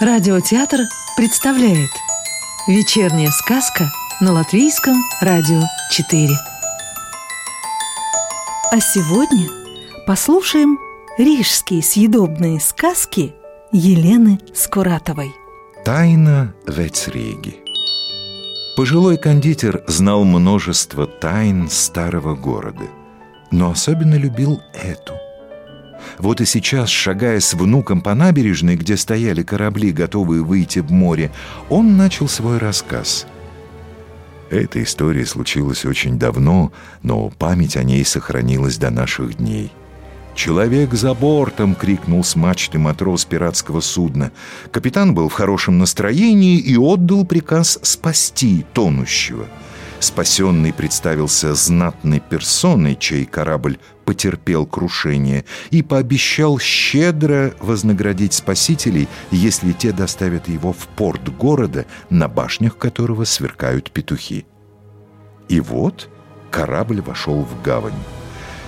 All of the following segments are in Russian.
Радиотеатр представляет Вечерняя сказка на Латвийском радио 4 А сегодня послушаем рижские съедобные сказки Елены Скуратовой. Тайна Вецреги Пожилой кондитер знал множество тайн старого города, но особенно любил эту – вот и сейчас, шагая с внуком по набережной, где стояли корабли, готовые выйти в море, он начал свой рассказ. Эта история случилась очень давно, но память о ней сохранилась до наших дней. «Человек за бортом!» — крикнул с мачты матрос пиратского судна. Капитан был в хорошем настроении и отдал приказ спасти тонущего — Спасенный представился знатной персоной, чей корабль потерпел крушение, и пообещал щедро вознаградить спасителей, если те доставят его в порт города, на башнях которого сверкают петухи. И вот корабль вошел в гавань.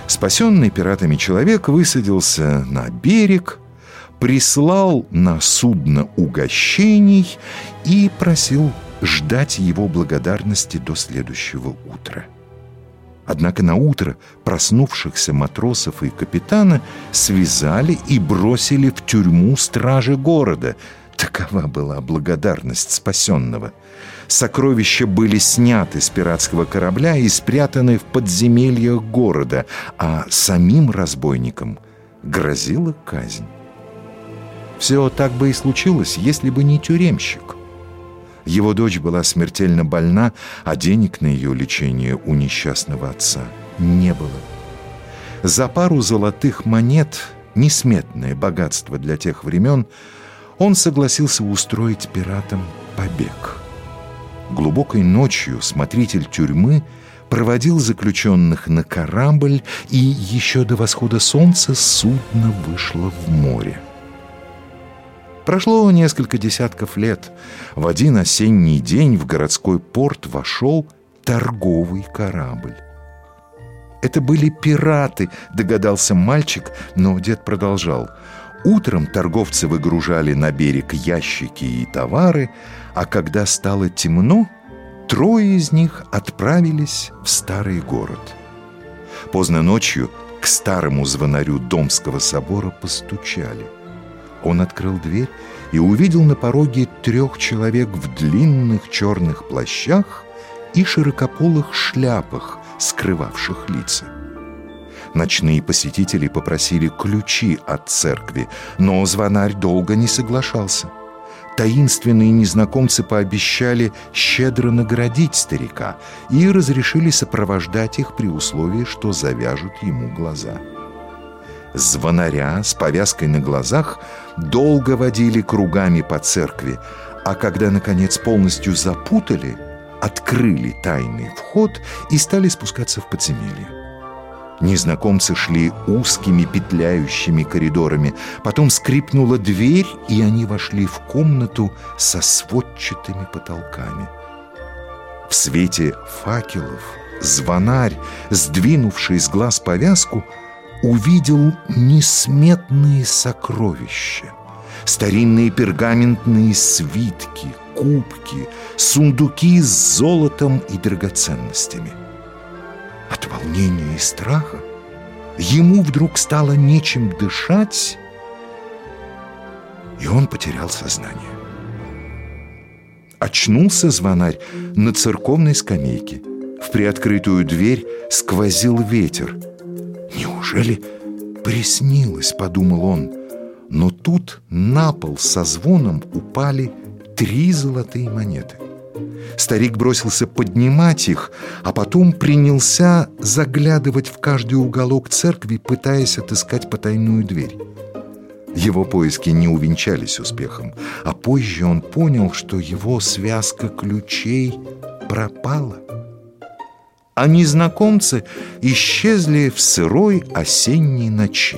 Спасенный пиратами человек высадился на берег, прислал на судно угощений и просил ждать его благодарности до следующего утра. Однако на утро проснувшихся матросов и капитана связали и бросили в тюрьму стражи города. Такова была благодарность спасенного. Сокровища были сняты с пиратского корабля и спрятаны в подземельях города, а самим разбойникам грозила казнь. Все так бы и случилось, если бы не тюремщик – его дочь была смертельно больна, а денег на ее лечение у несчастного отца не было. За пару золотых монет, несметное богатство для тех времен, он согласился устроить пиратам побег. Глубокой ночью смотритель тюрьмы проводил заключенных на корабль, и еще до восхода солнца судно вышло в море. Прошло несколько десятков лет. В один осенний день в городской порт вошел торговый корабль. Это были пираты, догадался мальчик, но дед продолжал. Утром торговцы выгружали на берег ящики и товары, а когда стало темно, трое из них отправились в старый город. Поздно ночью к старому звонарю Домского собора постучали – он открыл дверь и увидел на пороге трех человек в длинных черных плащах и широкополых шляпах, скрывавших лица. Ночные посетители попросили ключи от церкви, но звонарь долго не соглашался. Таинственные незнакомцы пообещали щедро наградить старика и разрешили сопровождать их при условии, что завяжут ему глаза звонаря с повязкой на глазах долго водили кругами по церкви, а когда, наконец, полностью запутали, открыли тайный вход и стали спускаться в подземелье. Незнакомцы шли узкими петляющими коридорами. Потом скрипнула дверь, и они вошли в комнату со сводчатыми потолками. В свете факелов звонарь, сдвинувший с глаз повязку, увидел несметные сокровища. Старинные пергаментные свитки, кубки, сундуки с золотом и драгоценностями. От волнения и страха ему вдруг стало нечем дышать, и он потерял сознание. Очнулся звонарь на церковной скамейке. В приоткрытую дверь сквозил ветер – «Неужели приснилось?» — подумал он. Но тут на пол со звоном упали три золотые монеты. Старик бросился поднимать их, а потом принялся заглядывать в каждый уголок церкви, пытаясь отыскать потайную дверь. Его поиски не увенчались успехом, а позже он понял, что его связка ключей пропала а незнакомцы исчезли в сырой осенней ночи.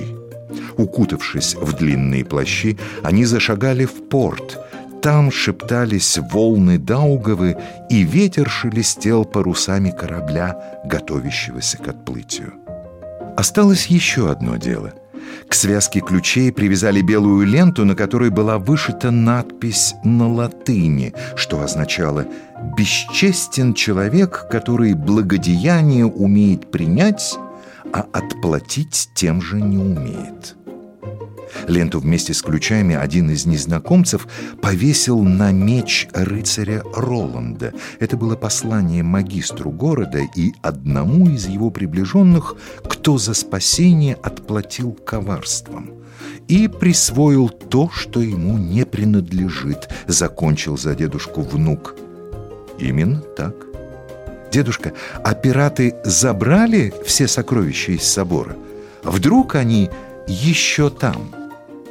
Укутавшись в длинные плащи, они зашагали в порт. Там шептались волны Даугавы, и ветер шелестел парусами корабля, готовящегося к отплытию. Осталось еще одно дело. К связке ключей привязали белую ленту, на которой была вышита надпись на латыни, что означало «Бесчестен человек, который благодеяние умеет принять, а отплатить тем же не умеет». Ленту вместе с ключами один из незнакомцев повесил на меч рыцаря Роланда. Это было послание магистру города и одному из его приближенных, кто за спасение отплатил коварством. И присвоил то, что ему не принадлежит, закончил за дедушку внук. Именно так. Дедушка, а пираты забрали все сокровища из собора? Вдруг они еще там?»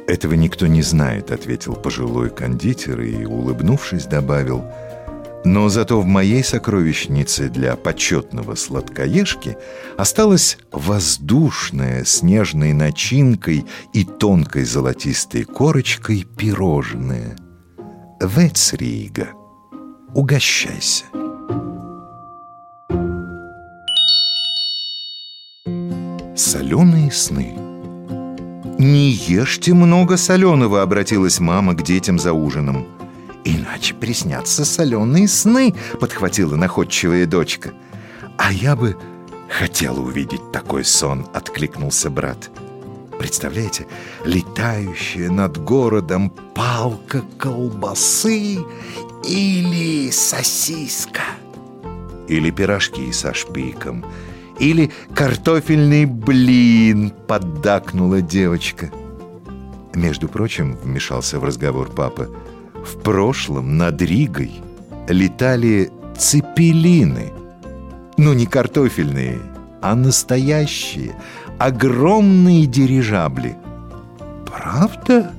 «Этого никто не знает», — ответил пожилой кондитер и, улыбнувшись, добавил, «Но зато в моей сокровищнице для почетного сладкоежки осталась воздушная с нежной начинкой и тонкой золотистой корочкой пирожное. Вецрига, угощайся». Соленые сны — «Не ешьте много соленого», — обратилась мама к детям за ужином. «Иначе приснятся соленые сны», — подхватила находчивая дочка. «А я бы хотела увидеть такой сон», — откликнулся брат. Представляете, летающая над городом палка колбасы или сосиска. Или пирожки со шпиком, или картофельный блин, поддакнула девочка. Между прочим, вмешался в разговор папа, в прошлом над Ригой летали цепелины. Ну, не картофельные, а настоящие, огромные дирижабли. Правда?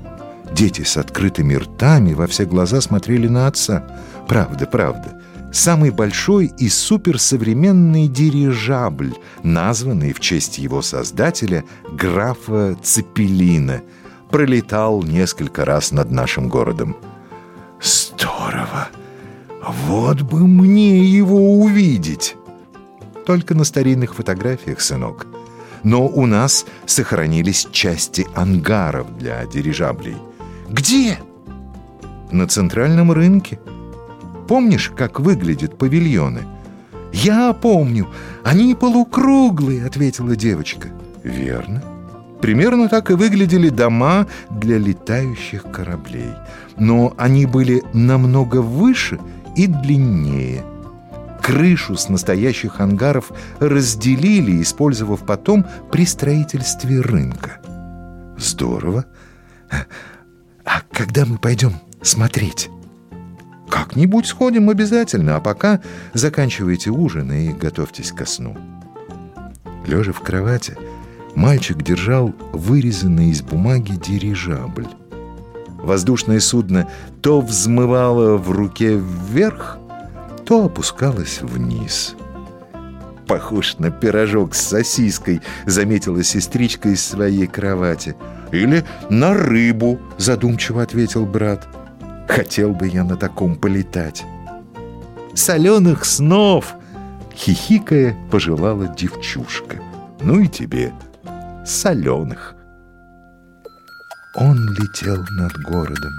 Дети с открытыми ртами во все глаза смотрели на отца. Правда, правда самый большой и суперсовременный дирижабль, названный в честь его создателя графа Цепелина, пролетал несколько раз над нашим городом. «Здорово! Вот бы мне его увидеть!» «Только на старинных фотографиях, сынок. Но у нас сохранились части ангаров для дирижаблей». «Где?» «На центральном рынке». Помнишь, как выглядят павильоны?» «Я помню. Они полукруглые», — ответила девочка. «Верно. Примерно так и выглядели дома для летающих кораблей. Но они были намного выше и длиннее. Крышу с настоящих ангаров разделили, использовав потом при строительстве рынка. Здорово. А когда мы пойдем смотреть? Как-нибудь сходим обязательно, а пока заканчивайте ужин и готовьтесь ко сну. Лежа в кровати, мальчик держал вырезанный из бумаги дирижабль. Воздушное судно то взмывало в руке вверх, то опускалось вниз. «Похож на пирожок с сосиской», — заметила сестричка из своей кровати. «Или на рыбу», — задумчиво ответил брат. Хотел бы я на таком полетать. Соленых снов! Хихикая, пожелала девчушка. Ну и тебе соленых. Он летел над городом.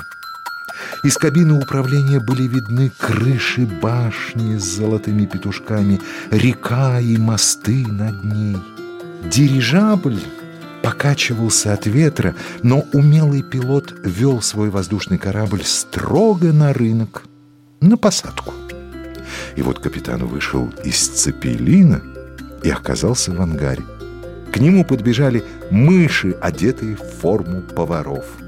Из кабины управления были видны крыши башни с золотыми петушками, река и мосты над ней. Дирижабль покачивался от ветра, но умелый пилот вел свой воздушный корабль строго на рынок, на посадку. И вот капитан вышел из цепелина и оказался в ангаре. К нему подбежали мыши, одетые в форму поваров –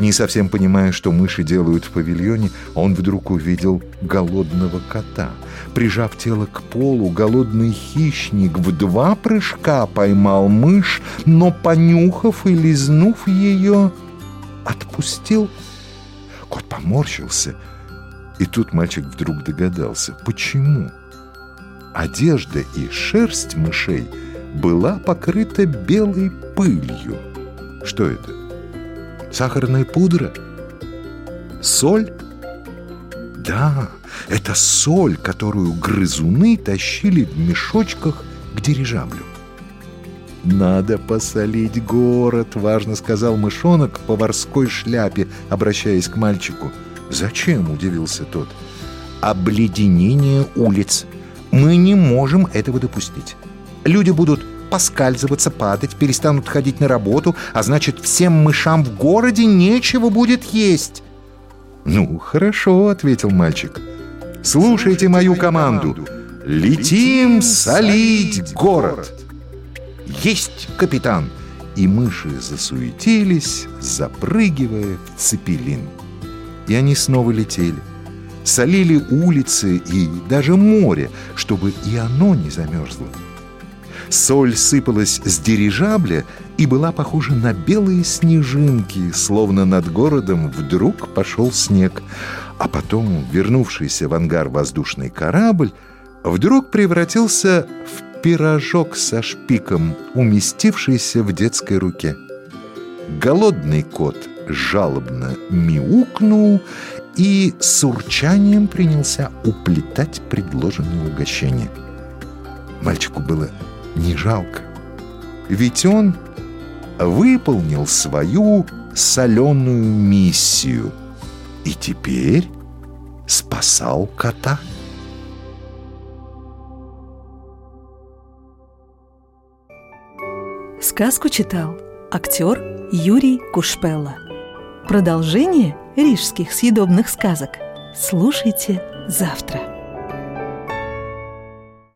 не совсем понимая, что мыши делают в павильоне, он вдруг увидел голодного кота. Прижав тело к полу, голодный хищник в два прыжка поймал мышь, но, понюхав и лизнув ее, отпустил. Кот поморщился, и тут мальчик вдруг догадался, почему. Одежда и шерсть мышей была покрыта белой пылью. Что это? Сахарная пудра? Соль? Да, это соль, которую грызуны тащили в мешочках к дирижаблю. «Надо посолить город», — важно сказал мышонок в поварской шляпе, обращаясь к мальчику. «Зачем?» — удивился тот. «Обледенение улиц. Мы не можем этого допустить. Люди будут поскальзываться, падать, перестанут ходить на работу, а значит, всем мышам в городе нечего будет есть». «Ну, хорошо», — ответил мальчик. «Слушайте мою команду. Летим солить город!» «Есть, капитан!» И мыши засуетились, запрыгивая в цепелин. И они снова летели. Солили улицы и даже море, чтобы и оно не замерзло. Соль сыпалась с дирижабля и была похожа на белые снежинки, словно над городом вдруг пошел снег. А потом, вернувшийся в ангар воздушный корабль, вдруг превратился в пирожок со шпиком, уместившийся в детской руке. Голодный кот жалобно мяукнул и с урчанием принялся уплетать предложенное угощение. Мальчику было не жалко, ведь он выполнил свою соленую миссию и теперь спасал кота. Сказку читал актер Юрий Кушпелла. Продолжение рижских съедобных сказок слушайте завтра.